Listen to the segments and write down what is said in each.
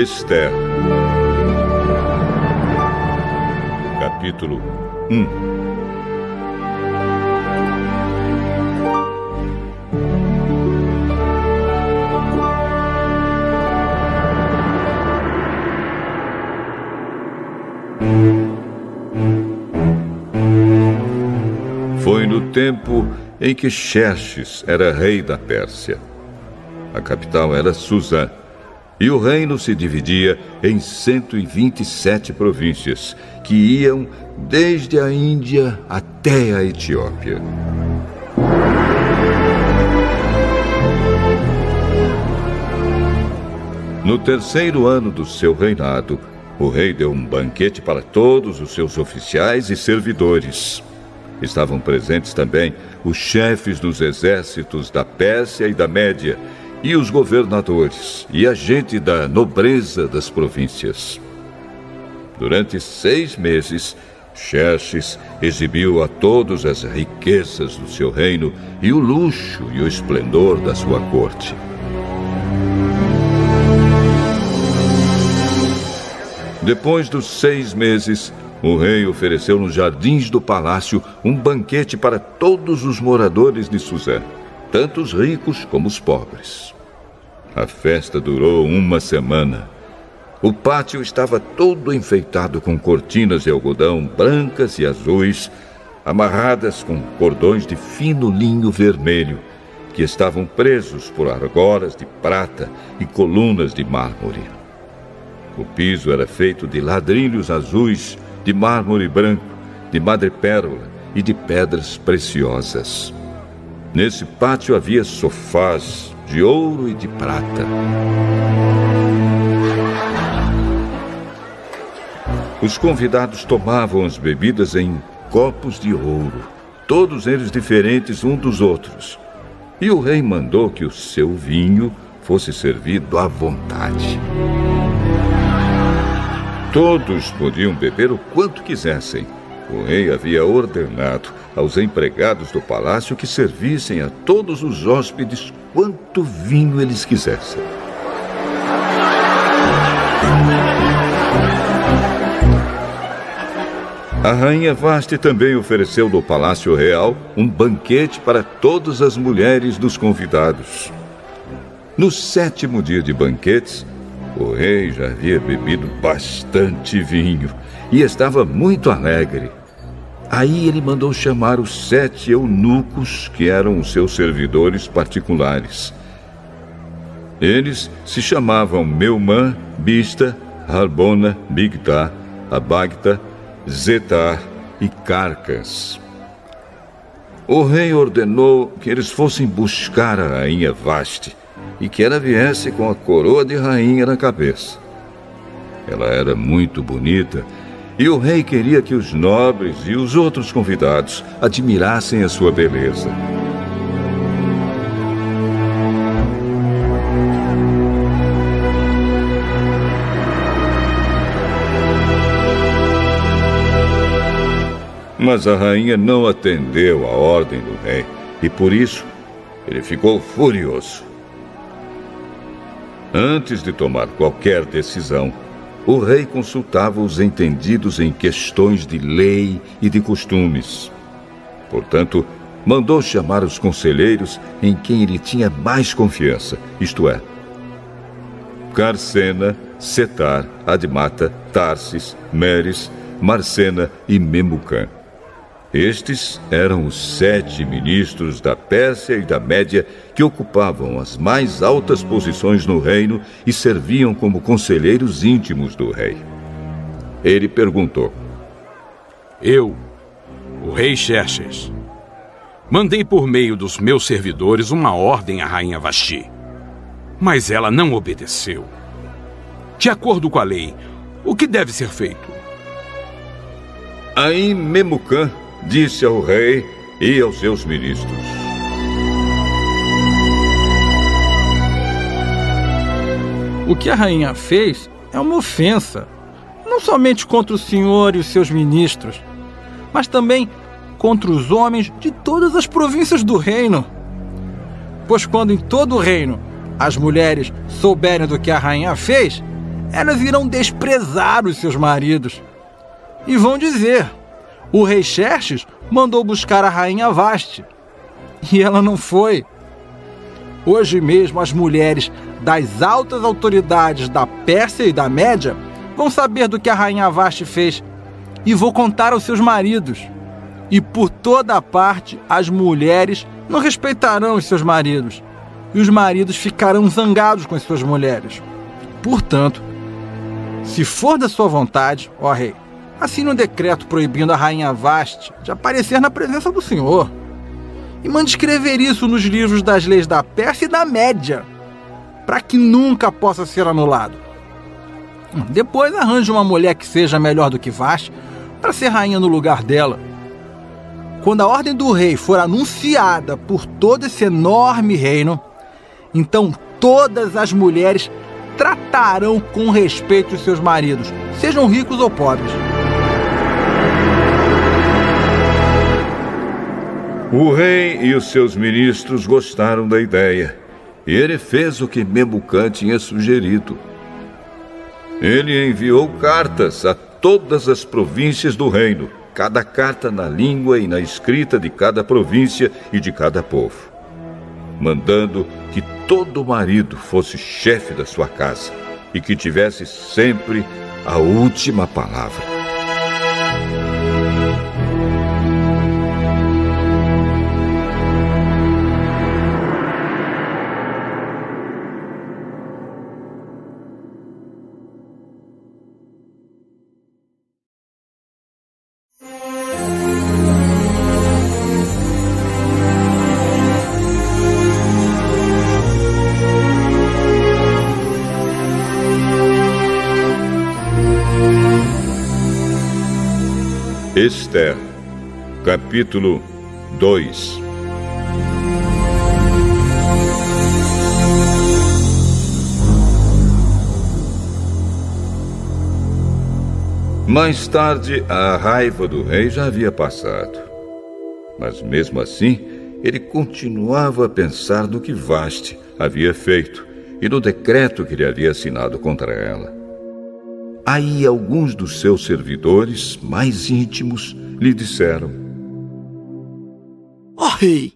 Esther. Capítulo 1 Foi no tempo em que Xerxes era rei da Pérsia. A capital era Suzã e o reino se dividia em 127 províncias, que iam desde a Índia até a Etiópia. No terceiro ano do seu reinado, o rei deu um banquete para todos os seus oficiais e servidores. Estavam presentes também os chefes dos exércitos da Pérsia e da Média e os governadores e a gente da nobreza das províncias. Durante seis meses, Xerxes exibiu a todos as riquezas do seu reino e o luxo e o esplendor da sua corte. Depois dos seis meses, o rei ofereceu nos jardins do palácio um banquete para todos os moradores de Suzã tanto os ricos como os pobres. A festa durou uma semana. O pátio estava todo enfeitado com cortinas de algodão brancas e azuis, amarradas com cordões de fino linho vermelho, que estavam presos por argolas de prata e colunas de mármore. O piso era feito de ladrilhos azuis, de mármore branco, de madrepérola e de pedras preciosas. Nesse pátio havia sofás de ouro e de prata. Os convidados tomavam as bebidas em copos de ouro, todos eles diferentes um dos outros. E o rei mandou que o seu vinho fosse servido à vontade. Todos podiam beber o quanto quisessem. O rei havia ordenado aos empregados do palácio que servissem a todos os hóspedes quanto vinho eles quisessem. A rainha Vaste também ofereceu no Palácio Real um banquete para todas as mulheres dos convidados. No sétimo dia de banquetes, o rei já havia bebido bastante vinho e estava muito alegre. Aí ele mandou chamar os sete eunucos que eram os seus servidores particulares. Eles se chamavam Meumã, Bista, Harbona, Bigtá, Abagta, Zetar e Carcas. O rei ordenou que eles fossem buscar a rainha Vaste e que ela viesse com a coroa de rainha na cabeça. Ela era muito bonita e o rei queria que os nobres e os outros convidados admirassem a sua beleza. Mas a rainha não atendeu à ordem do rei e por isso ele ficou furioso. Antes de tomar qualquer decisão, o rei consultava os entendidos em questões de lei e de costumes. Portanto, mandou chamar os conselheiros em quem ele tinha mais confiança, isto é, Carcena, Setar, Admata, Tarsis, Meres, Marcena e Memucã. Estes eram os sete ministros da Pérsia e da Média que ocupavam as mais altas posições no reino e serviam como conselheiros íntimos do rei. Ele perguntou: Eu, o rei Xerxes, mandei por meio dos meus servidores uma ordem à rainha Vasti, mas ela não obedeceu. De acordo com a lei, o que deve ser feito? Aí Memucã disse ao rei e aos seus ministros: O que a rainha fez é uma ofensa, não somente contra o senhor e os seus ministros, mas também contra os homens de todas as províncias do reino. Pois quando em todo o reino as mulheres souberem do que a rainha fez, elas irão desprezar os seus maridos. E vão dizer: o rei Xerxes mandou buscar a rainha Vaste. E ela não foi. Hoje mesmo, as mulheres das altas autoridades da Pérsia e da Média vão saber do que a rainha Vaste fez e vou contar aos seus maridos. E por toda parte, as mulheres não respeitarão os seus maridos, e os maridos ficarão zangados com as suas mulheres. Portanto, se for da sua vontade, ó rei, assine um decreto proibindo a rainha Vaste de aparecer na presença do Senhor. E mande escrever isso nos livros das leis da Pérsia e da Média, para que nunca possa ser anulado. Depois arranje uma mulher que seja melhor do que Vaste para ser rainha no lugar dela. Quando a ordem do rei for anunciada por todo esse enorme reino, então todas as mulheres tratarão com respeito os seus maridos, sejam ricos ou pobres. O rei e os seus ministros gostaram da ideia, e ele fez o que Memucan tinha sugerido. Ele enviou cartas a todas as províncias do reino, cada carta na língua e na escrita de cada província e de cada povo, mandando que todo marido fosse chefe da sua casa e que tivesse sempre a última palavra. Esther, capítulo 2 Mais tarde, a raiva do rei já havia passado. Mas mesmo assim, ele continuava a pensar no que Vaste havia feito e no decreto que ele havia assinado contra ela. Aí alguns dos seus servidores mais íntimos lhe disseram: Ó oh, rei,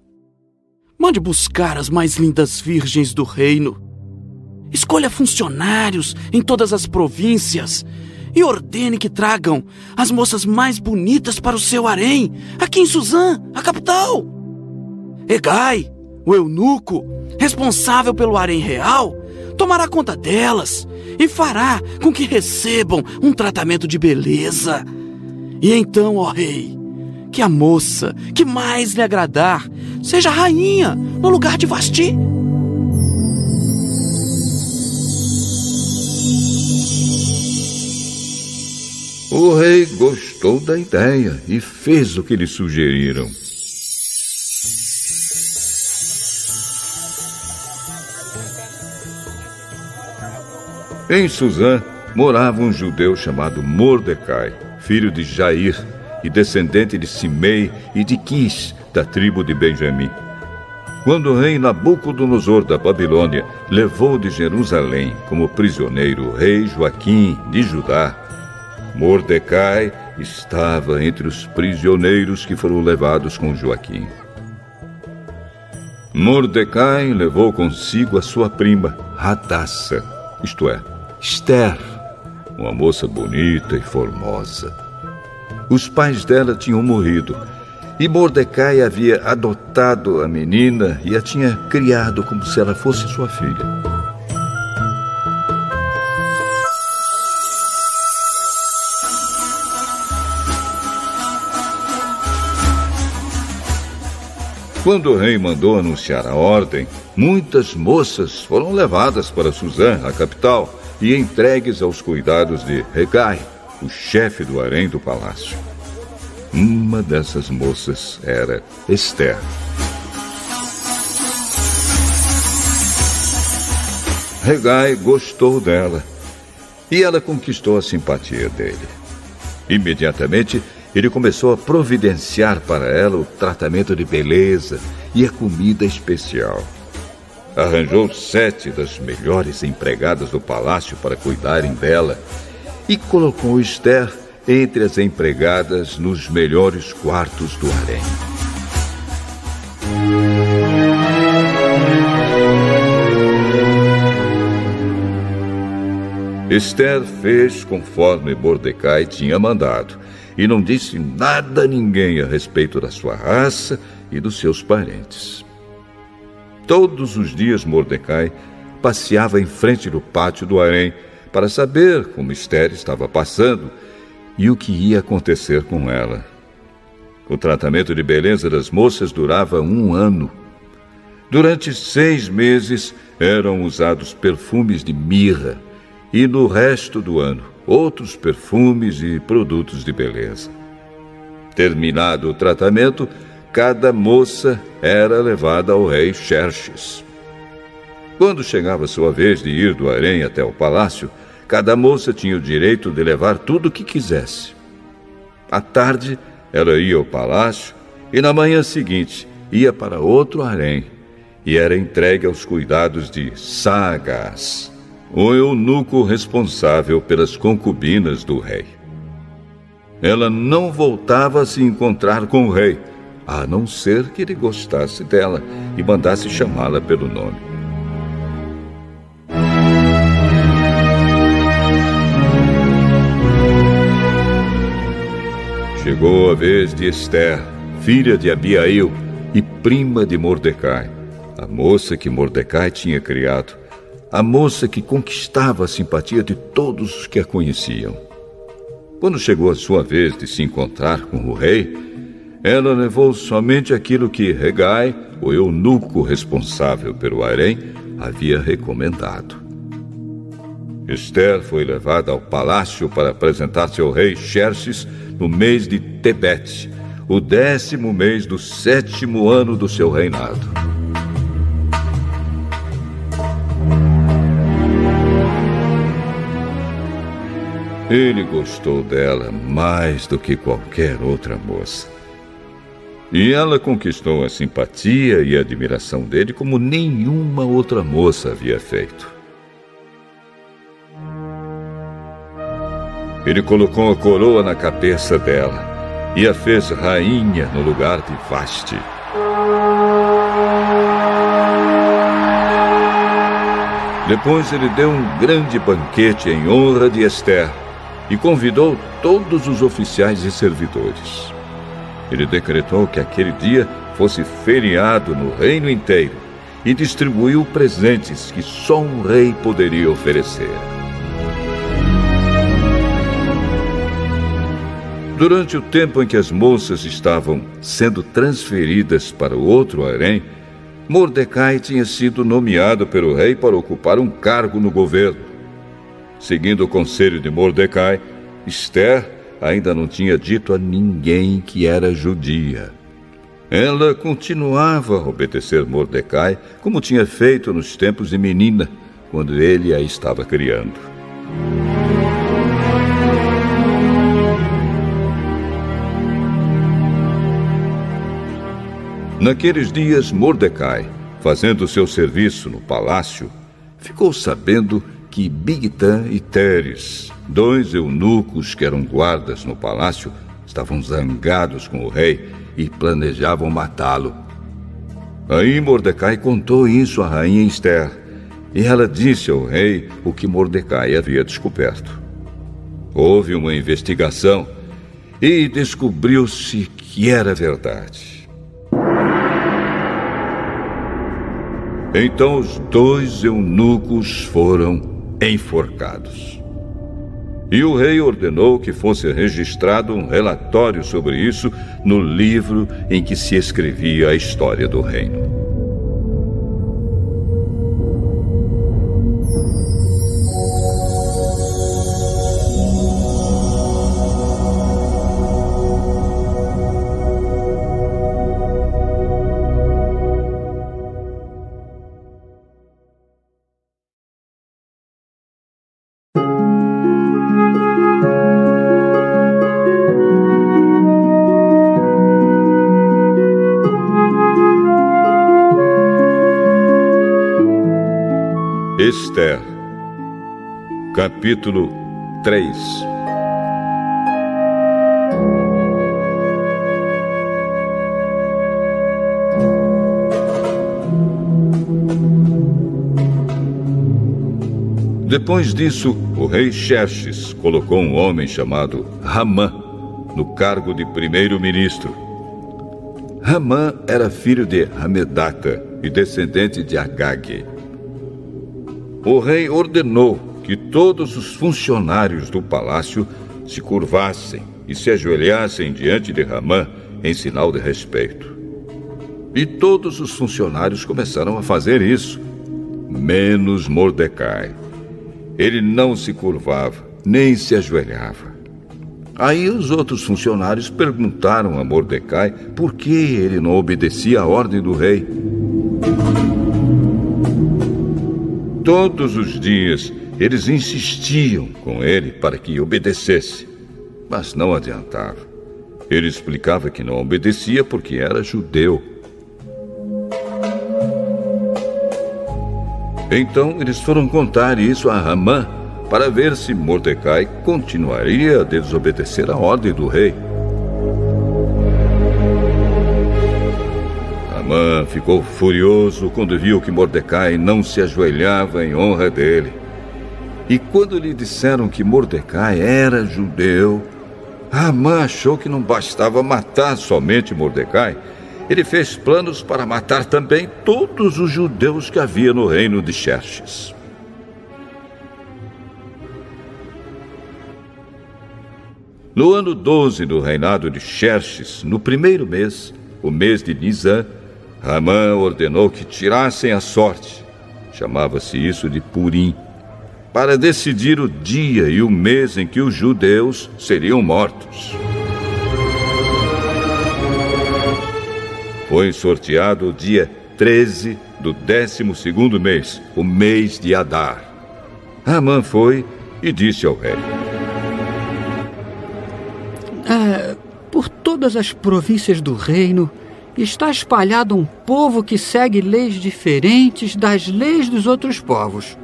mande buscar as mais lindas virgens do reino. Escolha funcionários em todas as províncias e ordene que tragam as moças mais bonitas para o seu harém, aqui em Suzã, a capital. Egai, o eunuco, responsável pelo harém real, tomará conta delas e fará com que recebam um tratamento de beleza. E então, ó rei, que a moça que mais lhe agradar seja rainha no lugar de Vasti. O rei gostou da ideia e fez o que lhe sugeriram. Em Suzã morava um judeu chamado Mordecai, filho de Jair e descendente de Simei e de Quis, da tribo de Benjamim. Quando o rei Nabucodonosor da Babilônia levou de Jerusalém como prisioneiro o rei Joaquim de Judá, Mordecai estava entre os prisioneiros que foram levados com Joaquim. Mordecai levou consigo a sua prima, Radassa, isto é, Esther, uma moça bonita e formosa. Os pais dela tinham morrido e Mordecai havia adotado a menina e a tinha criado como se ela fosse sua filha. Quando o rei mandou anunciar a ordem, muitas moças foram levadas para Suzã, a capital, e entregues aos cuidados de Regai, o chefe do harém do palácio. Uma dessas moças era Esther. Regai gostou dela e ela conquistou a simpatia dele. Imediatamente, ele começou a providenciar para ela o tratamento de beleza e a comida especial. Arranjou sete das melhores empregadas do palácio para cuidarem dela e colocou Esther entre as empregadas nos melhores quartos do harém. Esther fez conforme Mordecai tinha mandado e não disse nada a ninguém a respeito da sua raça e dos seus parentes. Todos os dias Mordecai passeava em frente do pátio do harém para saber como Esther estava passando e o que ia acontecer com ela. O tratamento de beleza das moças durava um ano. Durante seis meses eram usados perfumes de mirra e no resto do ano outros perfumes e produtos de beleza. Terminado o tratamento, cada moça era levada ao rei Xerxes. Quando chegava sua vez de ir do harém até o palácio, cada moça tinha o direito de levar tudo o que quisesse. À tarde, ela ia ao palácio e na manhã seguinte ia para outro harém e era entregue aos cuidados de Sagas o eunuco responsável pelas concubinas do rei. Ela não voltava a se encontrar com o rei, a não ser que ele gostasse dela e mandasse chamá-la pelo nome. Chegou a vez de Esther, filha de Abiail e prima de Mordecai, a moça que Mordecai tinha criado a moça que conquistava a simpatia de todos os que a conheciam. Quando chegou a sua vez de se encontrar com o rei, ela levou somente aquilo que Regai, o eunuco responsável pelo harém, havia recomendado. Esther foi levada ao palácio para apresentar-se ao rei Xerxes no mês de Tebete, o décimo mês do sétimo ano do seu reinado. Ele gostou dela mais do que qualquer outra moça. E ela conquistou a simpatia e a admiração dele como nenhuma outra moça havia feito. Ele colocou a coroa na cabeça dela e a fez rainha no lugar de Vasti. Depois ele deu um grande banquete em honra de Esther e convidou todos os oficiais e servidores. Ele decretou que aquele dia fosse feriado no reino inteiro e distribuiu presentes que só um rei poderia oferecer. Durante o tempo em que as moças estavam sendo transferidas para o outro harém, Mordecai tinha sido nomeado pelo rei para ocupar um cargo no governo. Seguindo o conselho de Mordecai, Esther ainda não tinha dito a ninguém que era judia. Ela continuava a obedecer Mordecai, como tinha feito nos tempos de menina, quando ele a estava criando. Naqueles dias, Mordecai, fazendo seu serviço no palácio, ficou sabendo que Bigtan e Teres, dois eunucos que eram guardas no palácio, estavam zangados com o rei e planejavam matá-lo. Aí Mordecai contou isso à rainha Esther, e ela disse ao rei o que Mordecai havia descoberto. Houve uma investigação e descobriu-se que era verdade. Então os dois eunucos foram enforcados. E o rei ordenou que fosse registrado um relatório sobre isso no livro em que se escrevia a história do reino. Esther, capítulo 3 Depois disso, o rei Xerxes colocou um homem chamado Ramã no cargo de primeiro-ministro. Ramã era filho de Hamedata e descendente de Agag. O rei ordenou que todos os funcionários do palácio se curvassem e se ajoelhassem diante de Ramã em sinal de respeito. E todos os funcionários começaram a fazer isso, menos Mordecai. Ele não se curvava, nem se ajoelhava. Aí os outros funcionários perguntaram a Mordecai por que ele não obedecia à ordem do rei. Todos os dias eles insistiam com ele para que obedecesse, mas não adiantava. Ele explicava que não obedecia porque era judeu. Então eles foram contar isso a Ramã para ver se Mordecai continuaria a desobedecer a ordem do rei. Amã ficou furioso quando viu que Mordecai não se ajoelhava em honra dele. E quando lhe disseram que Mordecai era judeu, Amã achou que não bastava matar somente Mordecai, ele fez planos para matar também todos os judeus que havia no reino de Xerxes. No ano 12 do reinado de Xerxes, no primeiro mês, o mês de Nisan, Ramã ordenou que tirassem a sorte, chamava-se isso de Purim, para decidir o dia e o mês em que os judeus seriam mortos. Foi sorteado o dia 13 do 12 mês, o mês de Adar. Ramã foi e disse ao rei: é, Por todas as províncias do reino está espalhado um povo que segue leis diferentes das leis dos outros povos.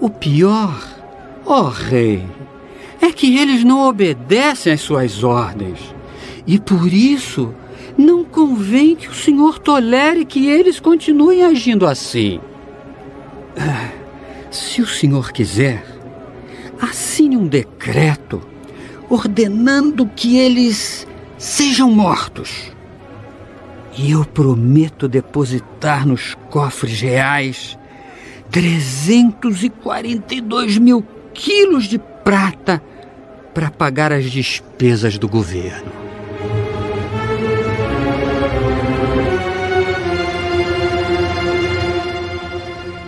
O pior, ó oh rei, é que eles não obedecem às suas ordens. E por isso não convém que o Senhor tolere que eles continuem agindo assim. Se o Senhor quiser, assine um decreto ordenando que eles sejam mortos. E eu prometo depositar nos cofres reais 342 mil quilos de prata para pagar as despesas do governo.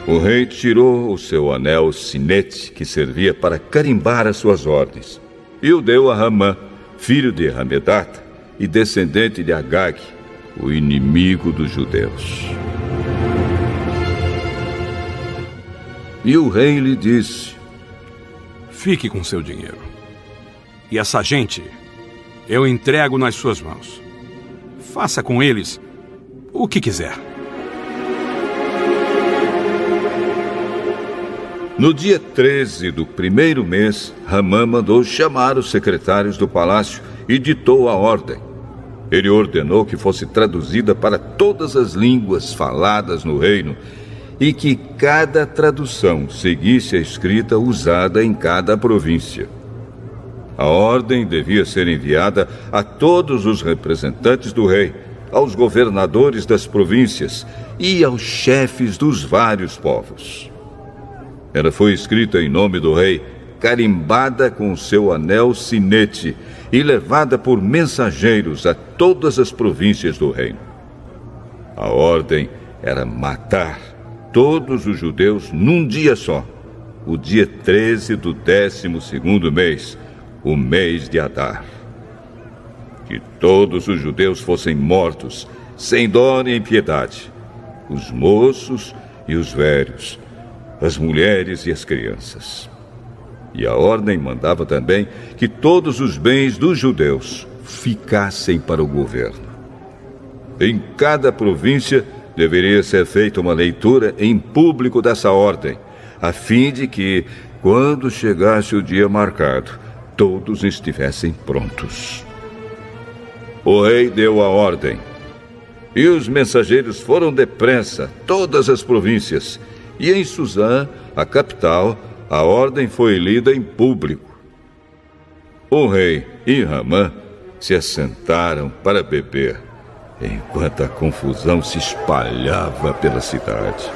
O rei tirou o seu anel sinete que servia para carimbar as suas ordens e o deu a Ramã, filho de Hamedata e descendente de Agag, o inimigo dos judeus. E o rei lhe disse: Fique com seu dinheiro. E essa gente eu entrego nas suas mãos. Faça com eles o que quiser. No dia 13 do primeiro mês, Ramã mandou chamar os secretários do palácio e ditou a ordem. Ele ordenou que fosse traduzida para todas as línguas faladas no reino e que cada tradução seguisse a escrita usada em cada província. A ordem devia ser enviada a todos os representantes do rei, aos governadores das províncias e aos chefes dos vários povos. Ela foi escrita em nome do rei, carimbada com seu anel sinete e levada por mensageiros a todas as províncias do reino. A ordem era matar todos os judeus num dia só, o dia 13 do 12 mês, o mês de Adar. Que todos os judeus fossem mortos, sem dó nem piedade, os moços e os velhos, as mulheres e as crianças. E a ordem mandava também que todos os bens dos judeus ficassem para o governo. Em cada província deveria ser feita uma leitura em público dessa ordem, a fim de que, quando chegasse o dia marcado, todos estivessem prontos. O rei deu a ordem. E os mensageiros foram depressa, todas as províncias. E em Suzã, a capital, a ordem foi lida em público. O rei e Ramã se assentaram para beber, enquanto a confusão se espalhava pela cidade.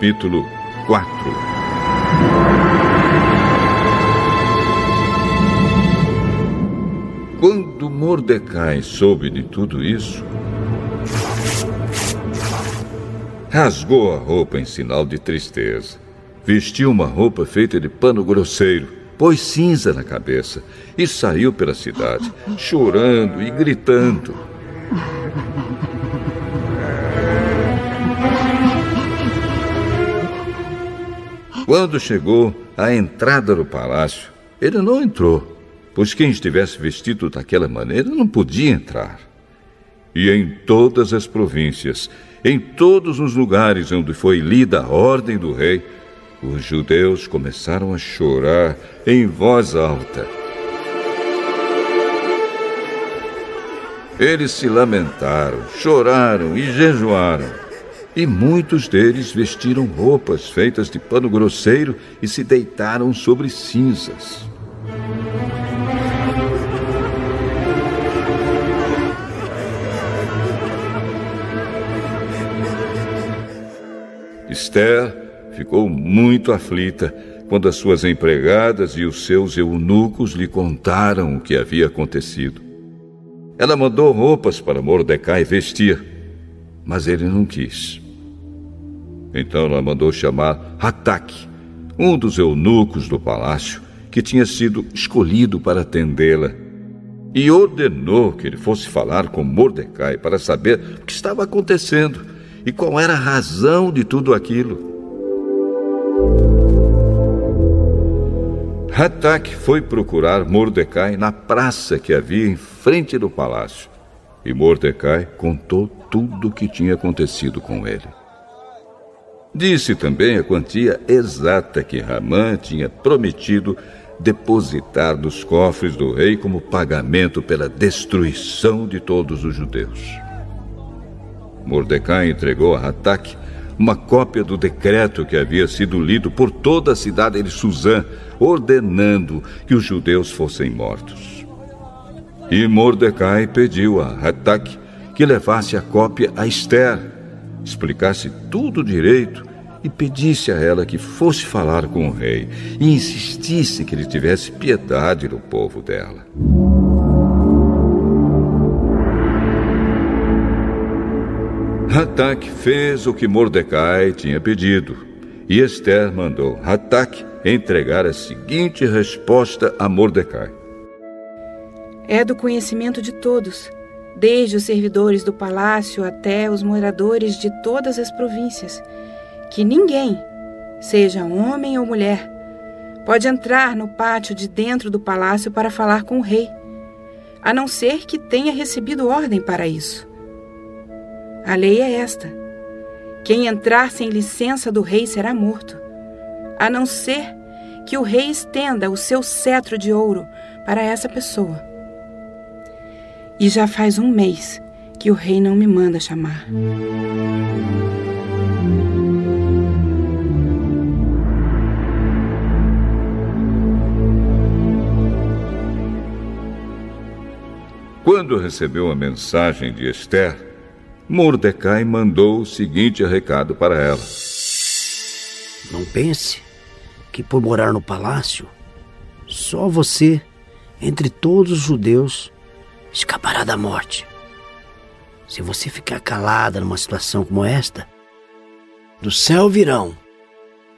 Capítulo 4 Quando Mordecai soube de tudo isso, rasgou a roupa em sinal de tristeza, vestiu uma roupa feita de pano grosseiro, pôs cinza na cabeça e saiu pela cidade, chorando e gritando. Quando chegou à entrada do palácio, ele não entrou, pois quem estivesse vestido daquela maneira não podia entrar. E em todas as províncias, em todos os lugares onde foi lida a ordem do rei, os judeus começaram a chorar em voz alta. Eles se lamentaram, choraram e jejuaram. E muitos deles vestiram roupas feitas de pano grosseiro e se deitaram sobre cinzas. Esther ficou muito aflita quando as suas empregadas e os seus eunucos lhe contaram o que havia acontecido. Ela mandou roupas para Mordecai vestir, mas ele não quis. Então ela mandou chamar Hatak, um dos eunucos do palácio, que tinha sido escolhido para atendê-la, e ordenou que ele fosse falar com Mordecai para saber o que estava acontecendo e qual era a razão de tudo aquilo. Hatak foi procurar Mordecai na praça que havia em frente do palácio. E Mordecai contou tudo o que tinha acontecido com ele. Disse também a quantia exata que Ramã tinha prometido depositar nos cofres do rei como pagamento pela destruição de todos os judeus. Mordecai entregou a Hatak uma cópia do decreto que havia sido lido por toda a cidade de Suzã, ordenando que os judeus fossem mortos. E Mordecai pediu a Hatak que levasse a cópia a Esther, explicasse tudo direito e pedisse a ela que fosse falar com o rei e insistisse que ele tivesse piedade do povo dela. Hatak fez o que Mordecai tinha pedido e Esther mandou Hatak entregar a seguinte resposta a Mordecai: É do conhecimento de todos desde os servidores do palácio até os moradores de todas as províncias, que ninguém, seja homem ou mulher, pode entrar no pátio de dentro do palácio para falar com o rei, a não ser que tenha recebido ordem para isso. A lei é esta: quem entrar sem licença do rei será morto, a não ser que o rei estenda o seu cetro de ouro para essa pessoa. E já faz um mês que o rei não me manda chamar. Quando recebeu a mensagem de Esther, Mordecai mandou o seguinte recado para ela: Não pense que por morar no palácio, só você, entre todos os judeus, escapará da morte. Se você ficar calada numa situação como esta, do céu virão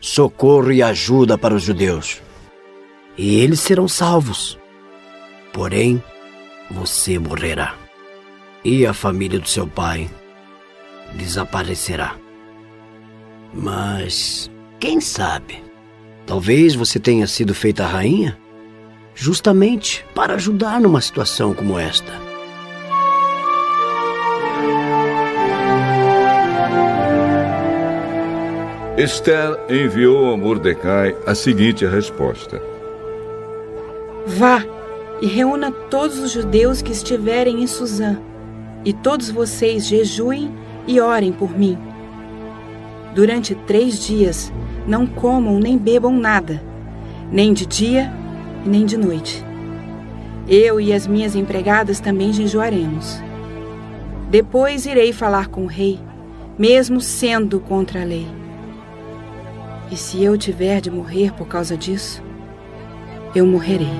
socorro e ajuda para os judeus, e eles serão salvos. Porém, você morrerá, e a família do seu pai desaparecerá. Mas, quem sabe, talvez você tenha sido feita rainha justamente para ajudar numa situação como esta. Esther enviou a Mordecai a seguinte resposta: Vá e reúna todos os judeus que estiverem em Suzã, e todos vocês jejuem e orem por mim. Durante três dias não comam nem bebam nada, nem de dia e nem de noite. Eu e as minhas empregadas também jejuaremos. Depois irei falar com o rei, mesmo sendo contra a lei. E se eu tiver de morrer por causa disso, eu morrerei.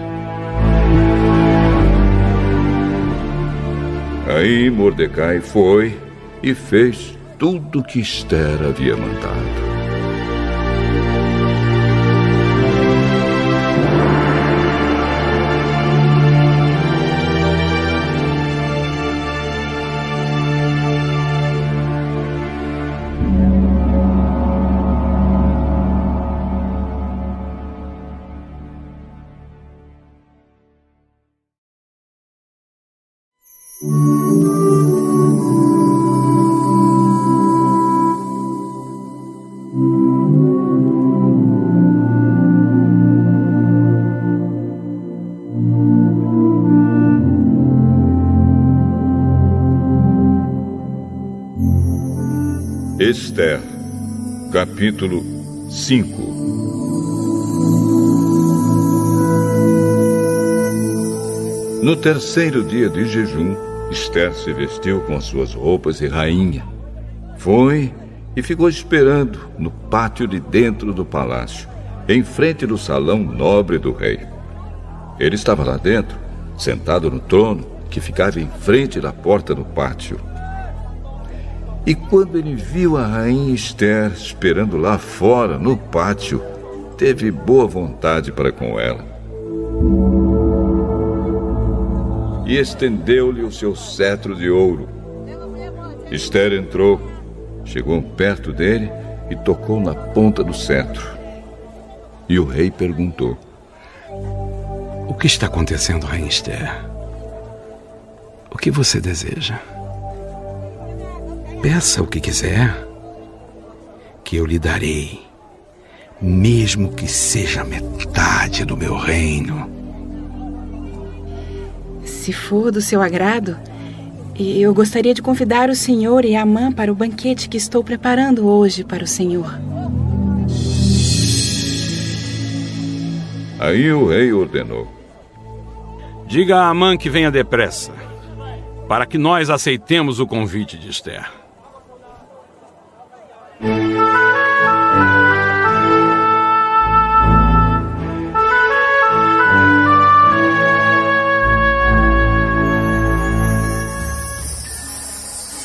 Aí Mordecai foi e fez tudo o que Esther havia mandado. Esther, capítulo 5 No terceiro dia de jejum, Esther se vestiu com suas roupas de rainha. Foi e ficou esperando no pátio de dentro do palácio, em frente do salão nobre do rei. Ele estava lá dentro, sentado no trono que ficava em frente da porta do pátio. E quando ele viu a rainha Esther esperando lá fora, no pátio, teve boa vontade para com ela. E estendeu-lhe o seu cetro de ouro. Esther entrou, chegou perto dele e tocou na ponta do cetro. E o rei perguntou: O que está acontecendo, Rainha Esther? O que você deseja? Peça o que quiser, que eu lhe darei, mesmo que seja metade do meu reino. Se for do seu agrado, eu gostaria de convidar o senhor e a Amã para o banquete que estou preparando hoje para o senhor. Aí o rei ordenou: Diga a Amã que venha depressa, para que nós aceitemos o convite de Esther.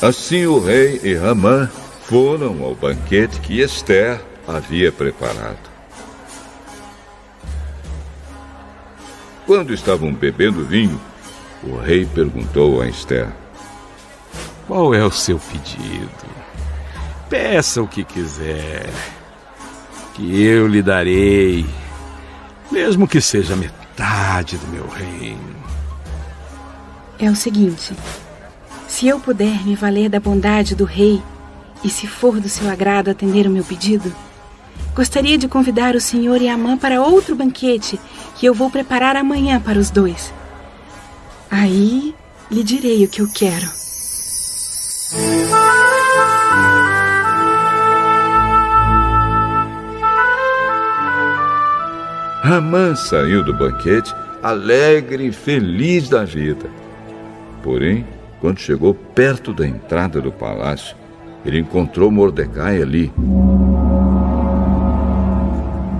Assim o rei e Ramã foram ao banquete que Esther havia preparado. Quando estavam bebendo vinho, o rei perguntou a Esther: Qual é o seu pedido? Peça o que quiser, que eu lhe darei, mesmo que seja metade do meu reino. É o seguinte: se eu puder me valer da bondade do rei, e se for do seu agrado atender o meu pedido, Gostaria de convidar o senhor e a mãe para outro banquete que eu vou preparar amanhã para os dois. Aí lhe direi o que eu quero. Ramã saiu do banquete alegre e feliz da vida. Porém, quando chegou perto da entrada do palácio, ele encontrou Mordecai ali.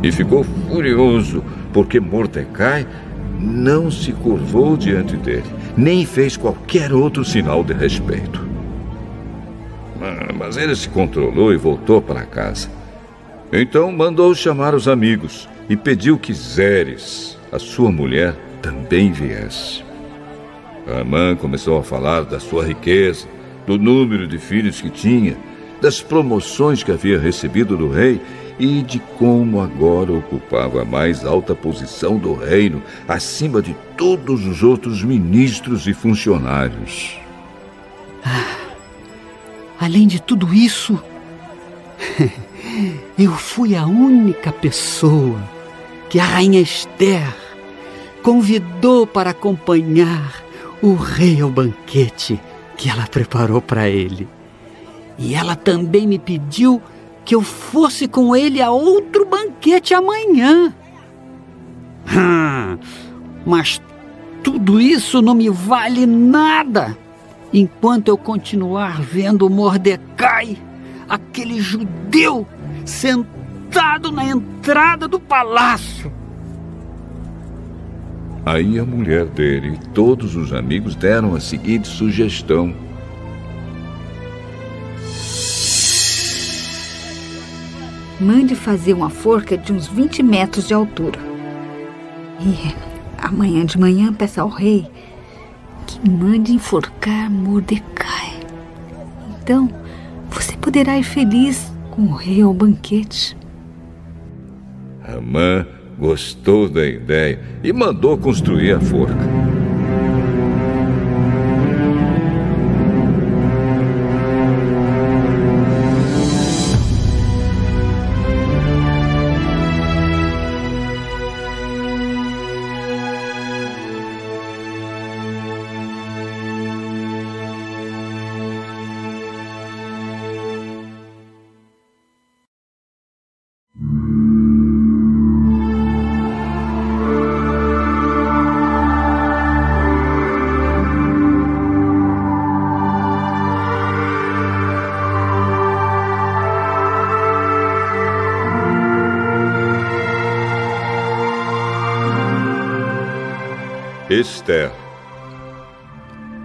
E ficou furioso porque Mordecai não se curvou diante dele, nem fez qualquer outro sinal de respeito. Mas ele se controlou e voltou para casa. Então mandou chamar os amigos e pediu que Zeres, a sua mulher, também viesse. Amã começou a falar da sua riqueza, do número de filhos que tinha, das promoções que havia recebido do rei e de como agora ocupava a mais alta posição do reino, acima de todos os outros ministros e funcionários. Ah, além de tudo isso, eu fui a única pessoa que a rainha Esther convidou para acompanhar o rei ao banquete que ela preparou para ele. E ela também me pediu que eu fosse com ele a outro banquete amanhã. Ah, mas tudo isso não me vale nada enquanto eu continuar vendo Mordecai, aquele judeu, sentado na entrada do palácio. Aí a mulher dele e todos os amigos deram a seguinte sugestão. Mande fazer uma forca de uns 20 metros de altura. E amanhã de manhã peça ao rei que mande enforcar Mordecai. Então você poderá ir feliz com o rei ao banquete. Amã gostou da ideia e mandou construir a forca.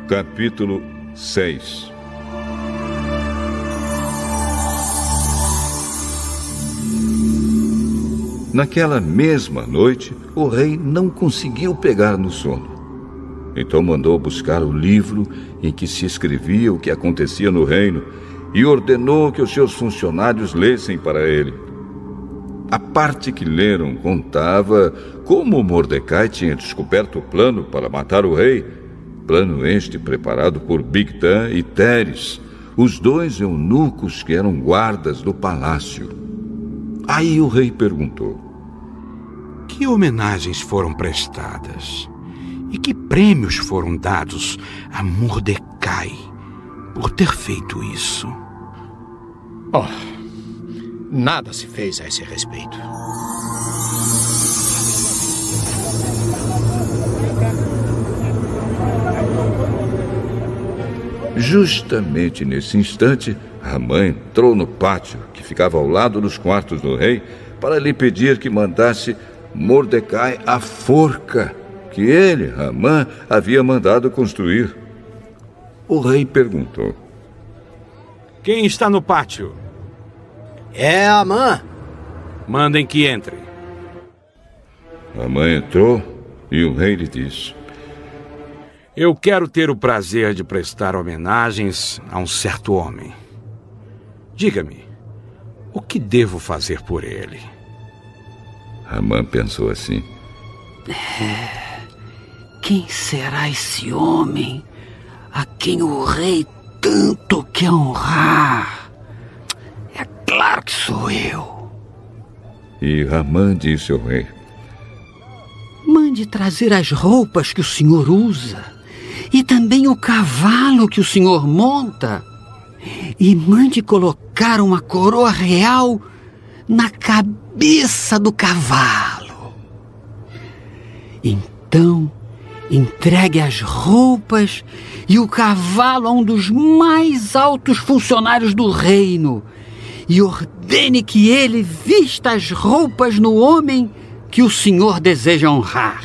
Capítulo 6 Naquela mesma noite, o rei não conseguiu pegar no sono. Então mandou buscar o livro em que se escrevia o que acontecia no reino e ordenou que os seus funcionários lessem para ele. A parte que leram contava como Mordecai tinha descoberto o plano para matar o rei, plano este preparado por Bigtan e Teres, os dois eunucos que eram guardas do palácio. Aí o rei perguntou: Que homenagens foram prestadas? E que prêmios foram dados a Mordecai por ter feito isso? Oh, Nada se fez a esse respeito. Justamente nesse instante, a mãe entrou no pátio, que ficava ao lado dos quartos do rei, para lhe pedir que mandasse Mordecai a forca que ele, Ramã, havia mandado construir. O rei perguntou: Quem está no pátio? É a mãe. Mandem que entre. A mãe entrou e o rei lhe disse: Eu quero ter o prazer de prestar homenagens a um certo homem. Diga-me, o que devo fazer por ele? Ramã pensou assim: é, Quem será esse homem a quem o rei tanto quer honrar? claro que sou eu. E Ramã disse ao rei: Mande trazer as roupas que o senhor usa e também o cavalo que o senhor monta. E mande colocar uma coroa real na cabeça do cavalo. Então, entregue as roupas e o cavalo a um dos mais altos funcionários do reino e ordene que ele vista as roupas no homem que o senhor deseja honrar.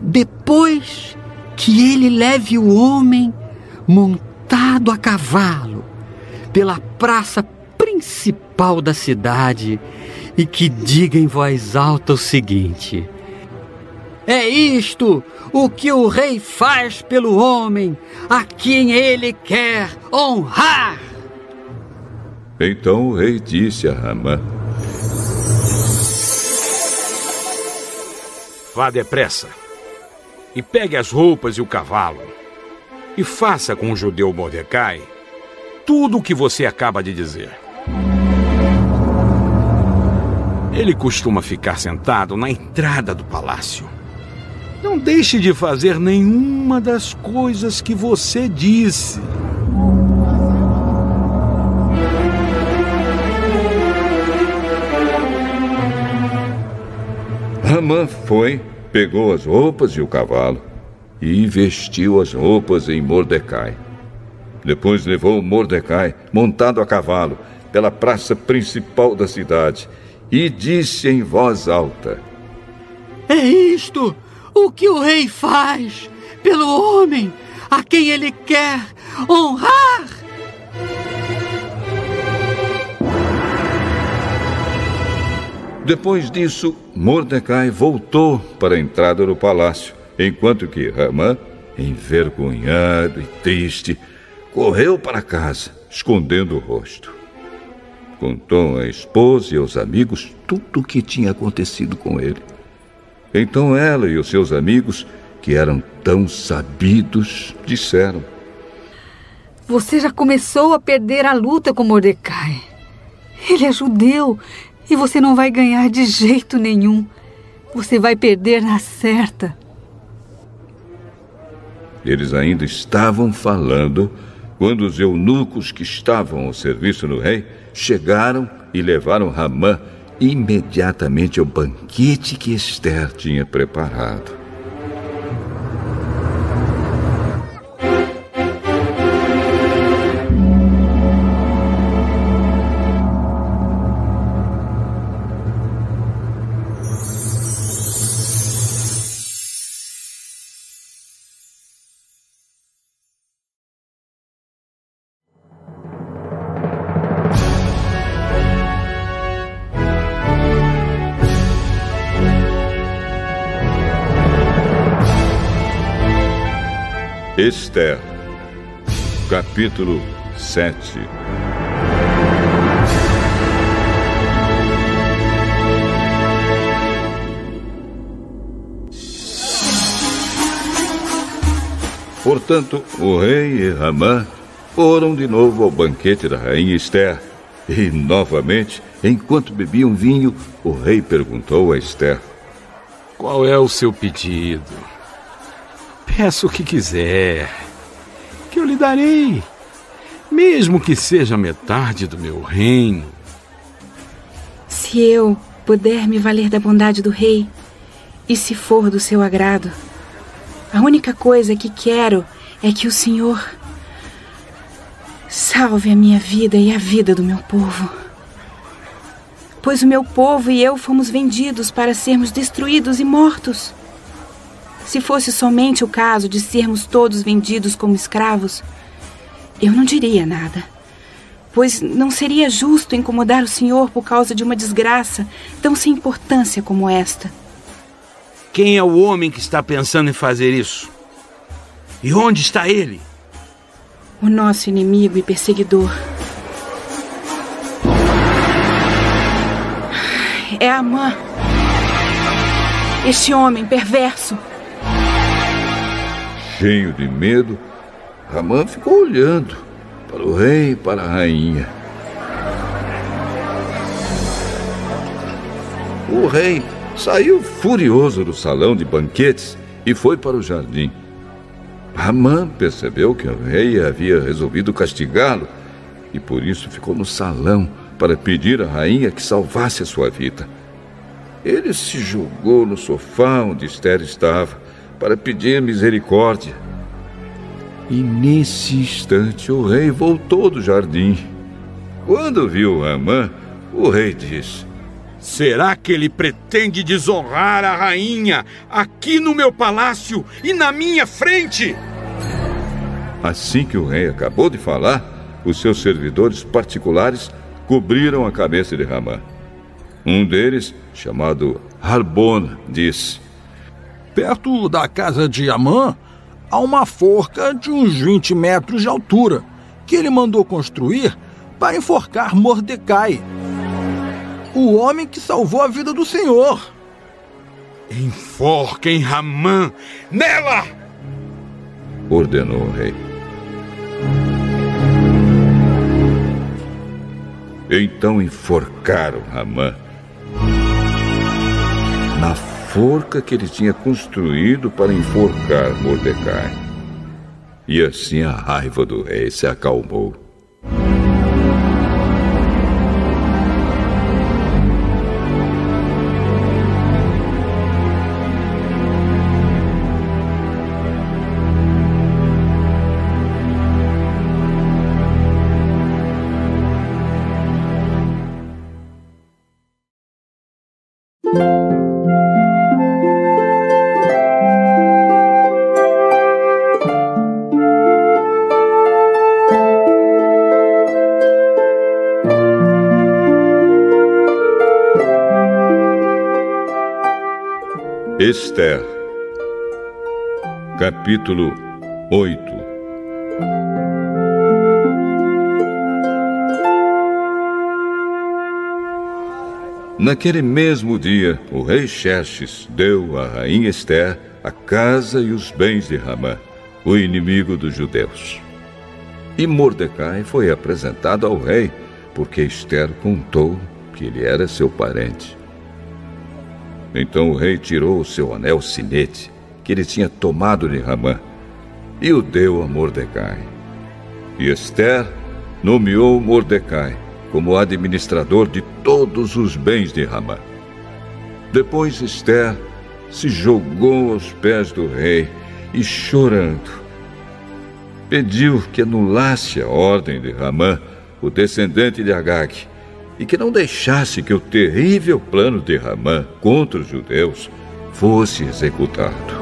Depois que ele leve o homem montado a cavalo pela praça principal da cidade e que diga em voz alta o seguinte: É isto o que o rei faz pelo homem a quem ele quer honrar. Então o rei disse a Ramã: Vá depressa e pegue as roupas e o cavalo e faça com o judeu Mordecai tudo o que você acaba de dizer. Ele costuma ficar sentado na entrada do palácio. Não deixe de fazer nenhuma das coisas que você disse. Ramã foi, pegou as roupas e o cavalo e vestiu as roupas em Mordecai. Depois levou Mordecai, montado a cavalo, pela praça principal da cidade e disse em voz alta: É isto o que o rei faz pelo homem a quem ele quer honrar. Depois disso, Mordecai voltou para a entrada do palácio, enquanto que Ramã, envergonhado e triste, correu para casa, escondendo o rosto. Contou à esposa e aos amigos tudo o que tinha acontecido com ele. Então ela e os seus amigos, que eram tão sabidos, disseram: Você já começou a perder a luta com Mordecai. Ele é judeu e você não vai ganhar de jeito nenhum. Você vai perder na certa. Eles ainda estavam falando quando os eunucos que estavam ao serviço do rei chegaram e levaram Ramã imediatamente ao banquete que Esther tinha preparado. Esther, capítulo 7 Portanto, o rei e Ramã foram de novo ao banquete da rainha Esther. E, novamente, enquanto bebiam vinho, o rei perguntou a Esther: Qual é o seu pedido? Peça o que quiser, que eu lhe darei, mesmo que seja metade do meu reino. Se eu puder me valer da bondade do rei, e se for do seu agrado, a única coisa que quero é que o Senhor salve a minha vida e a vida do meu povo. Pois o meu povo e eu fomos vendidos para sermos destruídos e mortos. Se fosse somente o caso de sermos todos vendidos como escravos, eu não diria nada. Pois não seria justo incomodar o Senhor por causa de uma desgraça tão sem importância como esta. Quem é o homem que está pensando em fazer isso? E onde está ele? O nosso inimigo e perseguidor. É Amã. Este homem perverso Cheio de medo, Ramã ficou olhando para o rei e para a rainha. o rei saiu furioso do salão de banquetes e foi para o jardim. Ramã percebeu que o rei havia resolvido castigá-lo e por isso ficou no salão para pedir à rainha que salvasse a sua vida. Ele se jogou no sofá onde Esther estava para pedir misericórdia. E nesse instante o rei voltou do jardim. Quando viu Ramã, o rei disse: Será que ele pretende desonrar a rainha aqui no meu palácio e na minha frente? Assim que o rei acabou de falar, os seus servidores particulares cobriram a cabeça de Ramã. Um deles, chamado Harbona, disse: Perto da casa de Amã, há uma forca de uns 20 metros de altura, que ele mandou construir para enforcar Mordecai o homem que salvou a vida do Senhor. Enforquem Ramã nela! Ordenou o rei. Então enforcaram Ramã na forca que ele tinha construído para enforcar Mordecai. E assim a raiva do rei se acalmou. Esther, capítulo 8 Naquele mesmo dia, o rei Xerxes deu à rainha Esther a casa e os bens de Ramã, o inimigo dos judeus. E Mordecai foi apresentado ao rei, porque Esther contou que ele era seu parente. Então o rei tirou o seu anel sinete, que ele tinha tomado de Ramã, e o deu a Mordecai. E Esther nomeou Mordecai como administrador de todos os bens de Ramã. Depois Esther se jogou aos pés do rei e, chorando, pediu que anulasse a ordem de Ramã, o descendente de Agag, e que não deixasse que o terrível plano de Ramã contra os judeus fosse executado.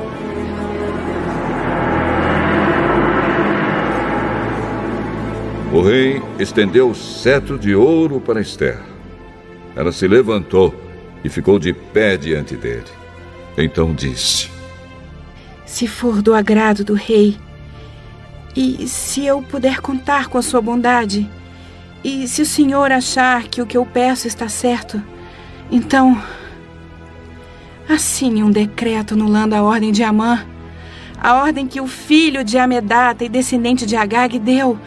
O rei estendeu o cetro de ouro para Esther. Ela se levantou e ficou de pé diante dele. Então disse: Se for do agrado do rei, e se eu puder contar com a sua bondade, e se o senhor achar que o que eu peço está certo, então. Assine um decreto anulando a ordem de Amã, a ordem que o filho de Amedata e descendente de Agag deu,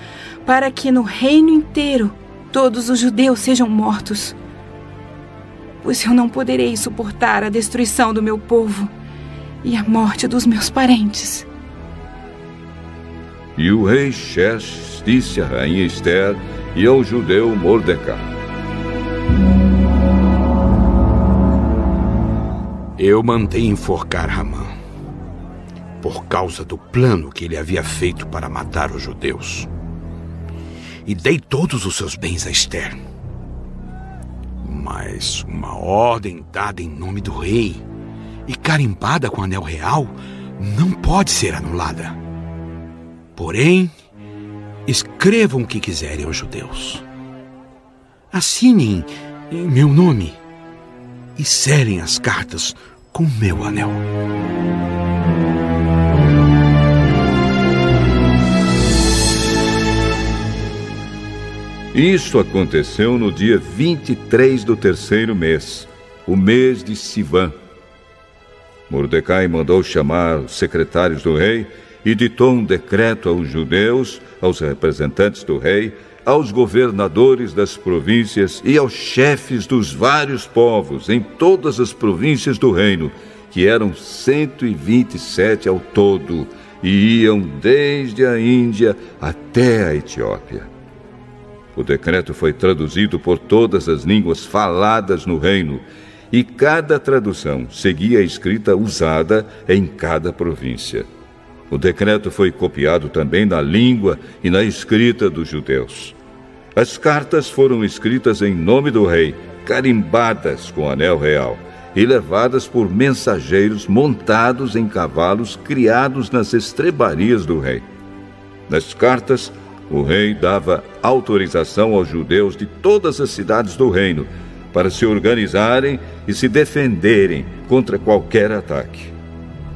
para que no reino inteiro todos os judeus sejam mortos. Pois eu não poderei suportar a destruição do meu povo e a morte dos meus parentes. E o rei Xerxes disse à rainha Esther e ao judeu Mordecai. Eu mandei enforcar Ramã por causa do plano que ele havia feito para matar os judeus. E dei todos os seus bens a Esther. Mas uma ordem dada em nome do rei e carimbada com anel real não pode ser anulada. Porém, escrevam o que quiserem aos judeus. Assinem em meu nome e selem as cartas com meu anel. Isso aconteceu no dia 23 do terceiro mês, o mês de Sivan. Mordecai mandou chamar os secretários do rei e ditou um decreto aos judeus, aos representantes do rei, aos governadores das províncias e aos chefes dos vários povos em todas as províncias do reino, que eram 127 ao todo, e iam desde a Índia até a Etiópia. O decreto foi traduzido por todas as línguas faladas no reino, e cada tradução seguia a escrita usada em cada província. O decreto foi copiado também na língua e na escrita dos judeus. As cartas foram escritas em nome do rei, carimbadas com anel real e levadas por mensageiros montados em cavalos criados nas estrebarias do rei. Nas cartas, o rei dava autorização aos judeus de todas as cidades do reino para se organizarem e se defenderem contra qualquer ataque.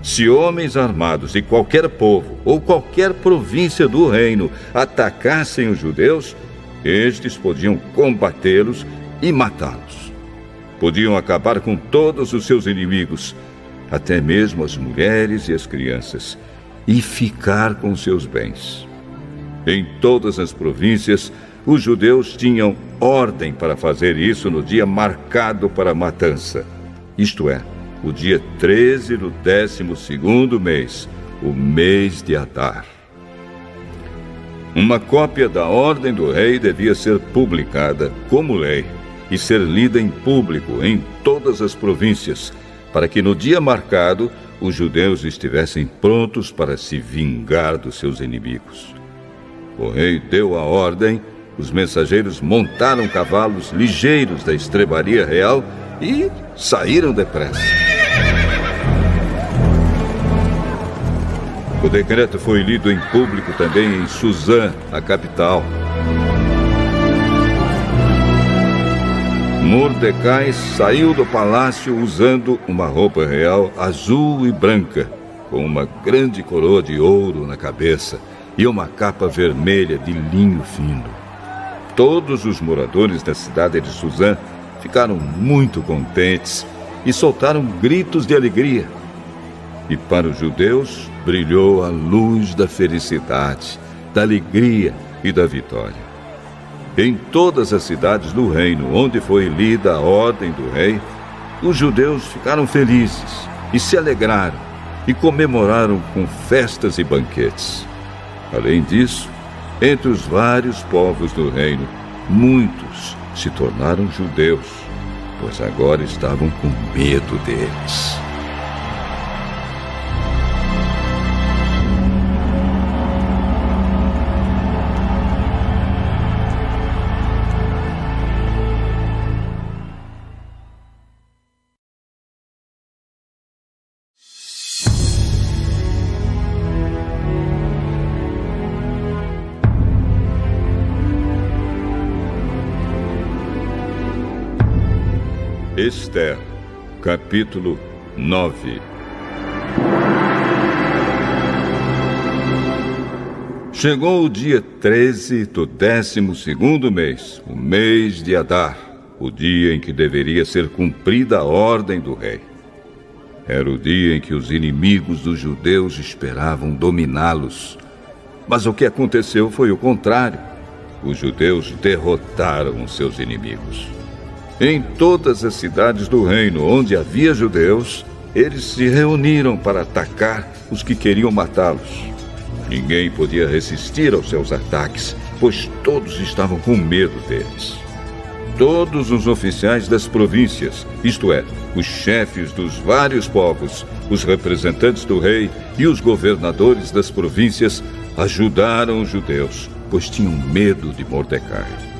Se homens armados de qualquer povo ou qualquer província do reino atacassem os judeus, estes podiam combatê-los e matá-los. Podiam acabar com todos os seus inimigos, até mesmo as mulheres e as crianças, e ficar com seus bens. Em todas as províncias, os judeus tinham ordem para fazer isso no dia marcado para a matança, isto é, o dia 13 do 12 mês, o mês de Adar. Uma cópia da ordem do rei devia ser publicada como lei e ser lida em público em todas as províncias, para que no dia marcado os judeus estivessem prontos para se vingar dos seus inimigos. O rei deu a ordem, os mensageiros montaram cavalos ligeiros da estrebaria real e saíram depressa. O decreto foi lido em público também em Suzã, a capital. Mordecai saiu do palácio usando uma roupa real azul e branca, com uma grande coroa de ouro na cabeça e uma capa vermelha de linho fino. Todos os moradores da cidade de Suzã ficaram muito contentes e soltaram gritos de alegria. E para os judeus brilhou a luz da felicidade, da alegria e da vitória. Em todas as cidades do reino onde foi lida a ordem do rei, os judeus ficaram felizes e se alegraram e comemoraram com festas e banquetes. Além disso, entre os vários povos do reino, muitos se tornaram judeus, pois agora estavam com medo deles. Capítulo 9 Chegou o dia 13 do 12 mês, o mês de Adar, o dia em que deveria ser cumprida a ordem do rei. Era o dia em que os inimigos dos judeus esperavam dominá-los. Mas o que aconteceu foi o contrário. Os judeus derrotaram os seus inimigos. Em todas as cidades do reino onde havia judeus, eles se reuniram para atacar os que queriam matá-los. Ninguém podia resistir aos seus ataques, pois todos estavam com medo deles. Todos os oficiais das províncias, isto é, os chefes dos vários povos, os representantes do rei e os governadores das províncias, ajudaram os judeus, pois tinham medo de Mordecai.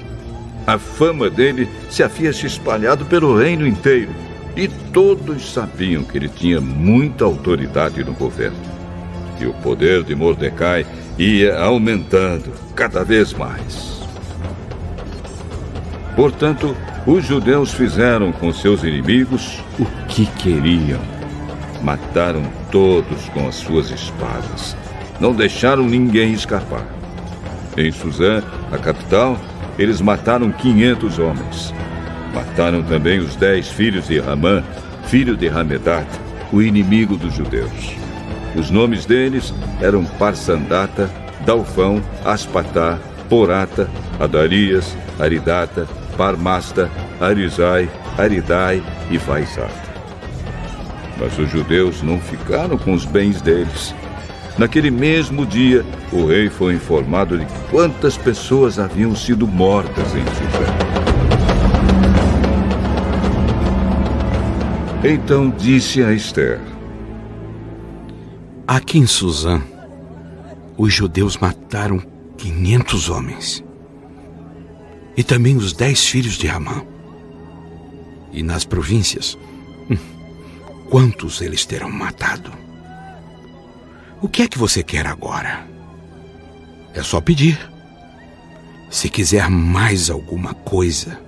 A fama dele se havia se espalhado pelo reino inteiro e todos sabiam que ele tinha muita autoridade no governo. E o poder de Mordecai ia aumentando cada vez mais. Portanto, os judeus fizeram com seus inimigos o que queriam. Mataram todos com as suas espadas. Não deixaram ninguém escapar. Em Suzã, a capital, eles mataram 500 homens. Mataram também os dez filhos de Ramã, filho de Hamedat, o inimigo dos judeus. Os nomes deles eram Parsandata, Dalfão, Aspatá, Porata, Adarias, Aridata, Parmasta, Arizai, Aridai e Vaisata. Mas os judeus não ficaram com os bens deles. Naquele mesmo dia, o rei foi informado de quantas pessoas haviam sido mortas em Judá. Então disse a Esther: Aqui em Suzã, os judeus mataram 500 homens. E também os dez filhos de Ramã. E nas províncias, quantos eles terão matado? O que é que você quer agora? É só pedir. Se quiser mais alguma coisa,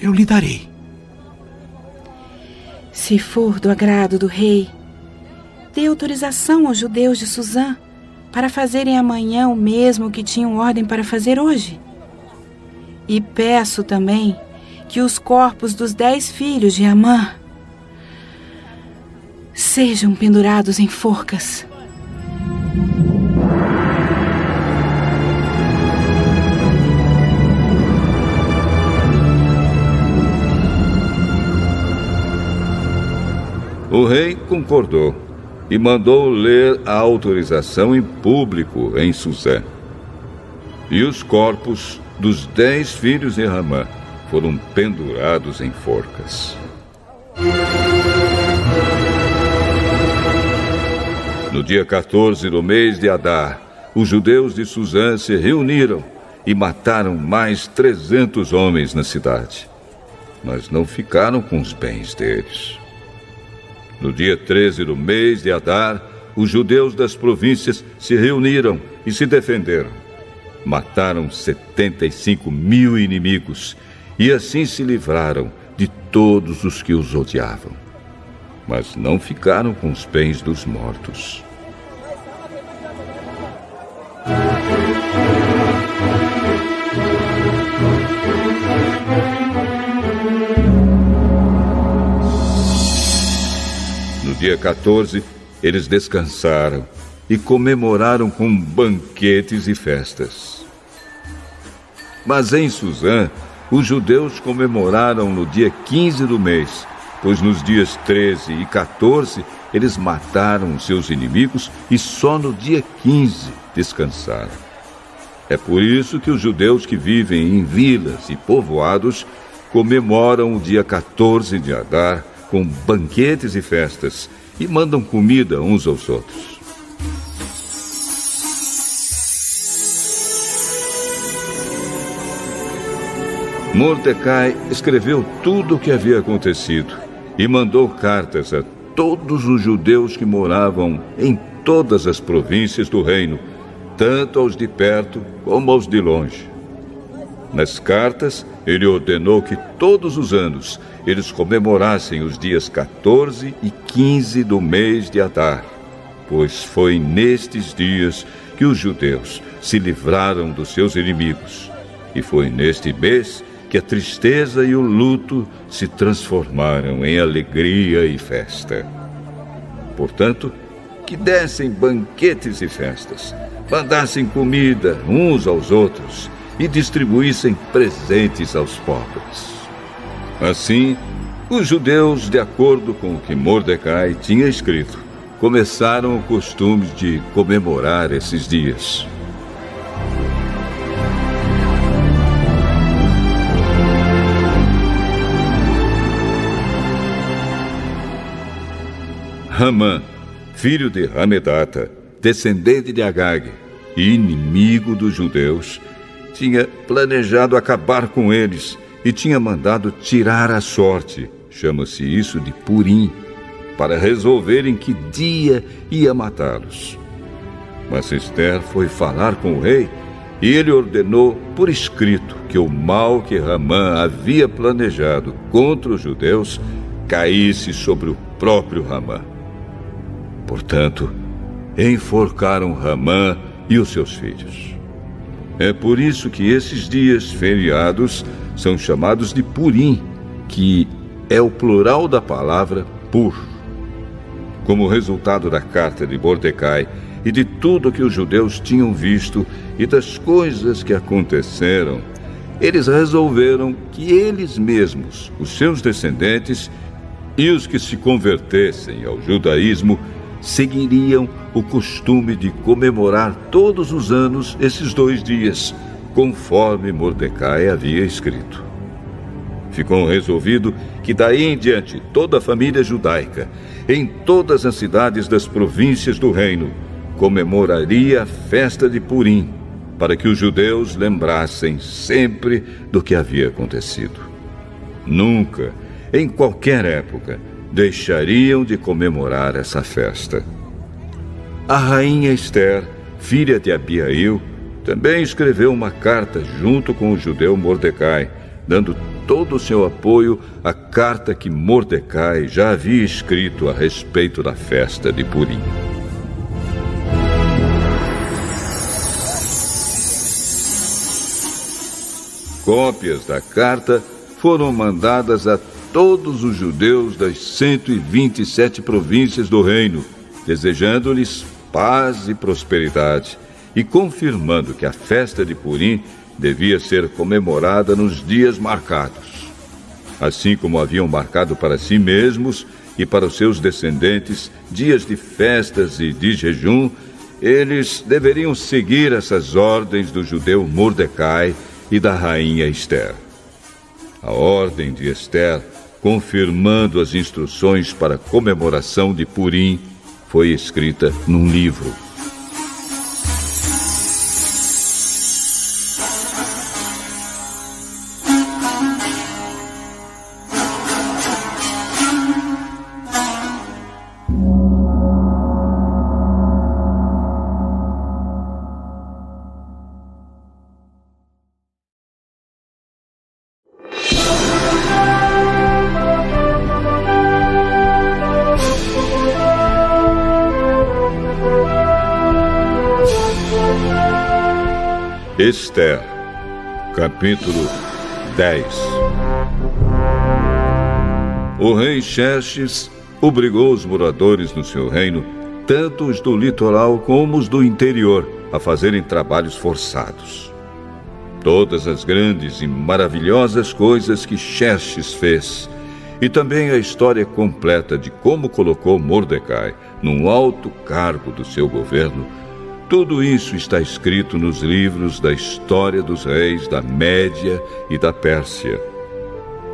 eu lhe darei. Se for do agrado do rei, dê autorização aos judeus de Suzã para fazerem amanhã o mesmo que tinham ordem para fazer hoje. E peço também que os corpos dos dez filhos de Amã sejam pendurados em forcas. O rei concordou e mandou ler a autorização em público em Suzé. E os corpos dos dez filhos de Ramã foram pendurados em forcas. No dia 14 do mês de Adar, os judeus de Suzã se reuniram e mataram mais 300 homens na cidade. Mas não ficaram com os bens deles. No dia 13 do mês de Adar, os judeus das províncias se reuniram e se defenderam. Mataram 75 mil inimigos e assim se livraram de todos os que os odiavam. Mas não ficaram com os bens dos mortos. Dia 14, eles descansaram e comemoraram com banquetes e festas. Mas em Suzã, os judeus comemoraram no dia 15 do mês, pois nos dias 13 e 14 eles mataram seus inimigos e só no dia 15 descansaram. É por isso que os judeus que vivem em vilas e povoados comemoram o dia 14 de Adar com banquetes e festas e mandam comida uns aos outros. Mordecai escreveu tudo o que havia acontecido e mandou cartas a todos os judeus que moravam em todas as províncias do reino, tanto aos de perto como aos de longe. Nas cartas, ele ordenou que todos os anos eles comemorassem os dias 14 e 15 do mês de Adar, pois foi nestes dias que os judeus se livraram dos seus inimigos. E foi neste mês que a tristeza e o luto se transformaram em alegria e festa. Portanto, que dessem banquetes e festas, mandassem comida uns aos outros e distribuíssem presentes aos pobres. Assim, os judeus, de acordo com o que Mordecai tinha escrito, começaram o costume de comemorar esses dias. Ramã, filho de Ramedata, descendente de Agag e inimigo dos judeus, tinha planejado acabar com eles e tinha mandado tirar a sorte, chama-se isso de Purim, para resolver em que dia ia matá-los. Mas Esther foi falar com o rei e ele ordenou por escrito que o mal que Ramã havia planejado contra os judeus caísse sobre o próprio Ramã. Portanto, enforcaram Ramã e os seus filhos. É por isso que esses dias feriados são chamados de Purim, que é o plural da palavra pur. como resultado da carta de Mordecai e de tudo que os judeus tinham visto e das coisas que aconteceram, eles resolveram que eles mesmos, os seus descendentes e os que se convertessem ao judaísmo, seguiriam o costume de comemorar todos os anos esses dois dias, conforme Mordecai havia escrito. Ficou resolvido que daí em diante toda a família judaica, em todas as cidades das províncias do reino, comemoraria a festa de Purim, para que os judeus lembrassem sempre do que havia acontecido. Nunca, em qualquer época, deixariam de comemorar essa festa. A rainha Esther, filha de Abiail, também escreveu uma carta junto com o judeu Mordecai, dando todo o seu apoio à carta que Mordecai já havia escrito a respeito da festa de Purim. Cópias da carta foram mandadas a todos os judeus das 127 províncias do reino, desejando-lhes paz e prosperidade e confirmando que a festa de Purim devia ser comemorada nos dias marcados. Assim como haviam marcado para si mesmos e para os seus descendentes dias de festas e de jejum, eles deveriam seguir essas ordens do judeu Mordecai e da rainha Esther. A ordem de Esther, confirmando as instruções para a comemoração de Purim, foi escrita num livro. Capítulo 10 O rei Xerxes obrigou os moradores do seu reino, tanto os do litoral como os do interior, a fazerem trabalhos forçados. Todas as grandes e maravilhosas coisas que Xerxes fez, e também a história completa de como colocou Mordecai num alto cargo do seu governo, tudo isso está escrito nos livros da história dos reis da Média e da Pérsia.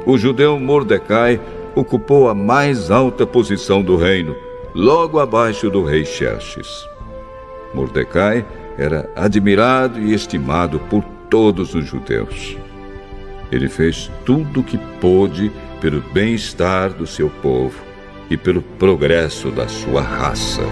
O judeu Mordecai ocupou a mais alta posição do reino, logo abaixo do rei Xerxes. Mordecai era admirado e estimado por todos os judeus. Ele fez tudo o que pôde pelo bem-estar do seu povo e pelo progresso da sua raça.